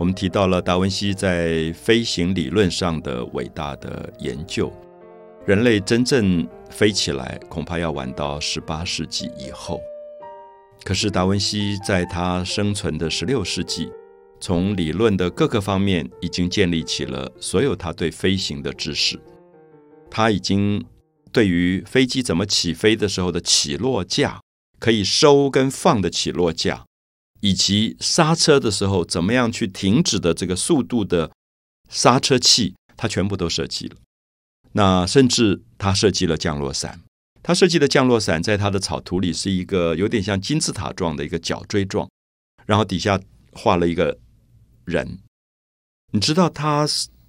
我们提到了达文西在飞行理论上的伟大的研究。人类真正飞起来，恐怕要晚到十八世纪以后。可是达文西在他生存的十六世纪，从理论的各个方面已经建立起了所有他对飞行的知识。他已经对于飞机怎么起飞的时候的起落架，可以收跟放的起落架，以及刹车的时候怎么样去停止的这个速度的刹车器，它全部都设计了。那甚至他设计了降落伞。他设计的降落伞，在他的草图里是一个有点像金字塔状的一个角锥状，然后底下画了一个人。你知道他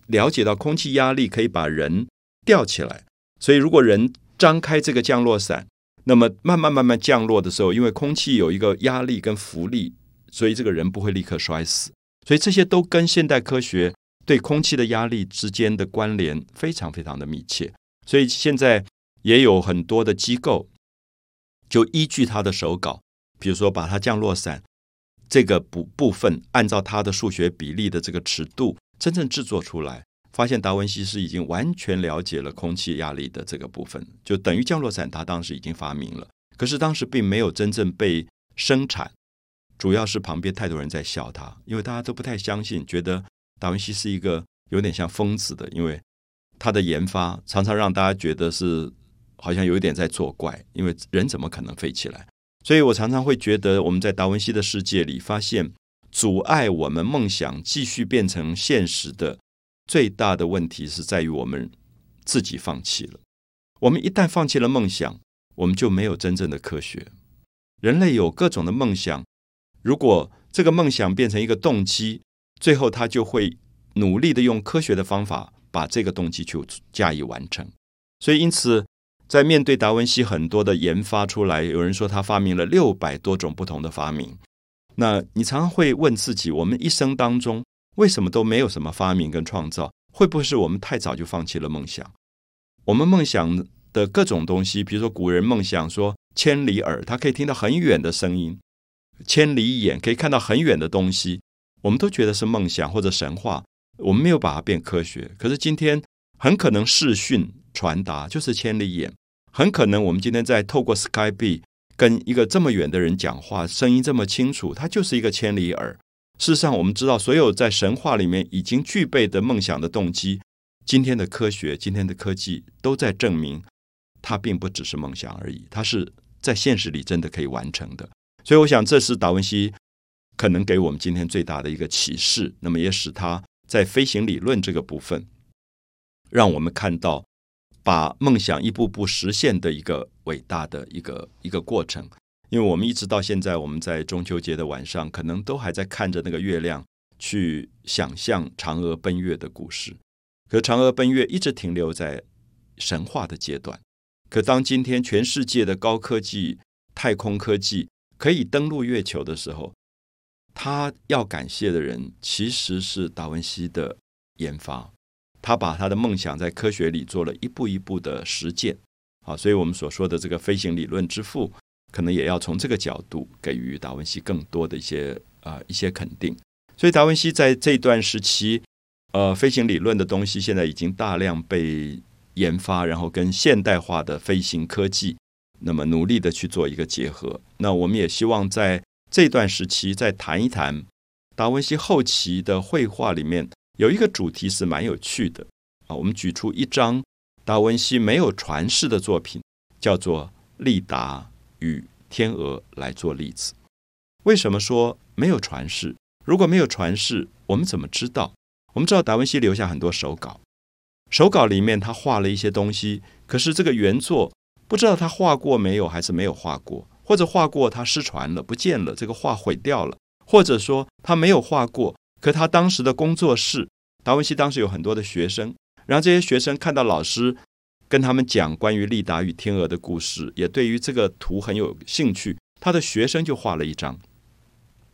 了解到空气压力可以把人吊起来，所以如果人张开这个降落伞，那么慢慢慢慢降落的时候，因为空气有一个压力跟浮力，所以这个人不会立刻摔死。所以这些都跟现代科学对空气的压力之间的关联非常非常的密切。所以现在。也有很多的机构，就依据他的手稿，比如说把它降落伞这个部部分，按照它的数学比例的这个尺度，真正制作出来，发现达文西是已经完全了解了空气压力的这个部分，就等于降落伞他当时已经发明了，可是当时并没有真正被生产，主要是旁边太多人在笑他，因为大家都不太相信，觉得达文西是一个有点像疯子的，因为他的研发常常让大家觉得是。好像有一点在作怪，因为人怎么可能飞起来？所以我常常会觉得，我们在达文西的世界里发现，阻碍我们梦想继续变成现实的最大的问题是在于我们自己放弃了。我们一旦放弃了梦想，我们就没有真正的科学。人类有各种的梦想，如果这个梦想变成一个动机，最后他就会努力的用科学的方法把这个动机去加以完成。所以，因此。在面对达文西很多的研发出来，有人说他发明了六百多种不同的发明。那你常常会问自己：我们一生当中为什么都没有什么发明跟创造？会不会是我们太早就放弃了梦想？我们梦想的各种东西，比如说古人梦想说千里耳，他可以听到很远的声音；千里眼可以看到很远的东西。我们都觉得是梦想或者神话，我们没有把它变科学。可是今天很可能视讯传达就是千里眼。很可能我们今天在透过 Skype 跟一个这么远的人讲话，声音这么清楚，它就是一个千里耳。事实上，我们知道所有在神话里面已经具备的梦想的动机，今天的科学、今天的科技都在证明，它并不只是梦想而已，它是在现实里真的可以完成的。所以，我想这是达文西可能给我们今天最大的一个启示。那么，也使他在飞行理论这个部分，让我们看到。把梦想一步步实现的一个伟大的一个一个过程，因为我们一直到现在，我们在中秋节的晚上，可能都还在看着那个月亮，去想象嫦娥奔月的故事。可嫦娥奔月一直停留在神话的阶段。可当今天全世界的高科技、太空科技可以登陆月球的时候，他要感谢的人其实是达文西的研发。他把他的梦想在科学里做了一步一步的实践，好，所以我们所说的这个飞行理论之父，可能也要从这个角度给予达文西更多的一些啊一些肯定。所以达文西在这段时期，呃，飞行理论的东西现在已经大量被研发，然后跟现代化的飞行科技，那么努力的去做一个结合。那我们也希望在这段时期再谈一谈达文西后期的绘画里面。有一个主题是蛮有趣的啊，我们举出一张达文西没有传世的作品，叫做《利达与天鹅》来做例子。为什么说没有传世？如果没有传世，我们怎么知道？我们知道达文西留下很多手稿，手稿里面他画了一些东西，可是这个原作不知道他画过没有，还是没有画过，或者画过他失传了，不见了，这个画毁掉了，或者说他没有画过。可他当时的工作室，达文西当时有很多的学生，然后这些学生看到老师跟他们讲关于利达与天鹅的故事，也对于这个图很有兴趣。他的学生就画了一张，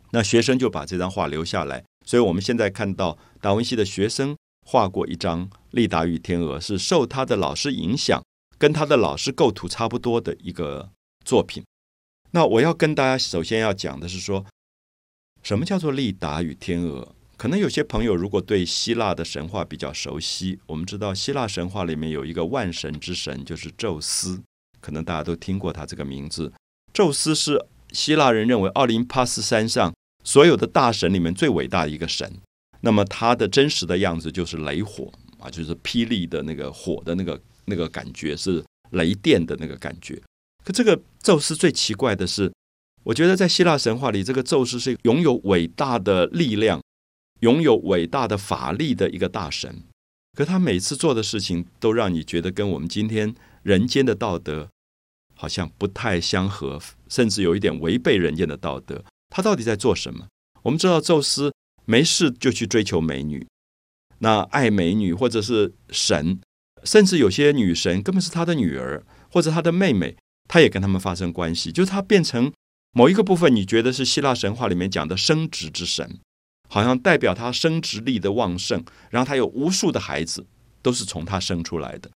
那学生就把这张画留下来。所以我们现在看到达文西的学生画过一张利达与天鹅，是受他的老师影响，跟他的老师构图差不多的一个作品。那我要跟大家首先要讲的是说，什么叫做利达与天鹅？可能有些朋友如果对希腊的神话比较熟悉，我们知道希腊神话里面有一个万神之神，就是宙斯，可能大家都听过他这个名字。宙斯是希腊人认为奥林帕斯山上所有的大神里面最伟大的一个神。那么他的真实的样子就是雷火啊，就是霹雳的那个火的那个那个感觉，是雷电的那个感觉。可这个宙斯最奇怪的是，我觉得在希腊神话里，这个宙斯是拥有伟大的力量。拥有伟大的法力的一个大神，可他每次做的事情都让你觉得跟我们今天人间的道德好像不太相合，甚至有一点违背人间的道德。他到底在做什么？我们知道，宙斯没事就去追求美女，那爱美女或者是神，甚至有些女神根本是他的女儿或者他的妹妹，他也跟他们发生关系，就是他变成某一个部分，你觉得是希腊神话里面讲的生殖之神。好像代表他生殖力的旺盛，然后他有无数的孩子都是从他生出来的。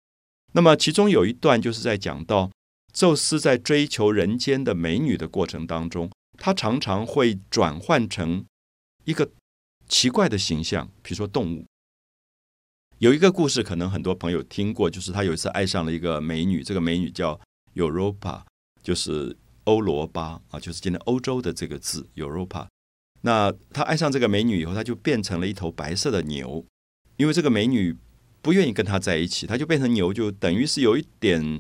那么其中有一段就是在讲到宙斯在追求人间的美女的过程当中，他常常会转换成一个奇怪的形象，比如说动物。有一个故事，可能很多朋友听过，就是他有一次爱上了一个美女，这个美女叫 Europa，就是欧罗巴啊，就是今天欧洲的这个字 Europa。那他爱上这个美女以后，他就变成了一头白色的牛，因为这个美女不愿意跟他在一起，他就变成牛，就等于是有一点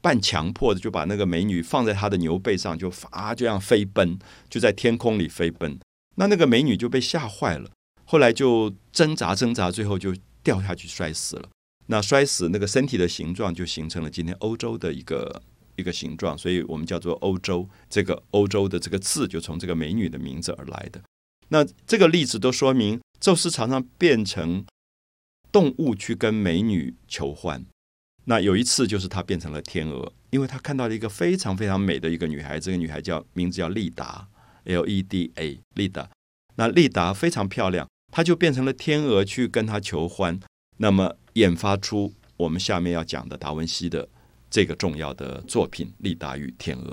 半强迫的，就把那个美女放在他的牛背上，就啊这样飞奔，就在天空里飞奔。那那个美女就被吓坏了，后来就挣扎挣扎，最后就掉下去摔死了。那摔死那个身体的形状，就形成了今天欧洲的一个。一个形状，所以我们叫做欧洲。这个欧洲的这个字就从这个美女的名字而来的。那这个例子都说明，宙斯常常变成动物去跟美女求欢。那有一次就是他变成了天鹅，因为他看到了一个非常非常美的一个女孩，这个女孩叫名字叫丽达，L E D A，丽达。那丽达非常漂亮，他就变成了天鹅去跟他求欢。那么研发出我们下面要讲的达文西的。这个重要的作品《利达与天鹅》。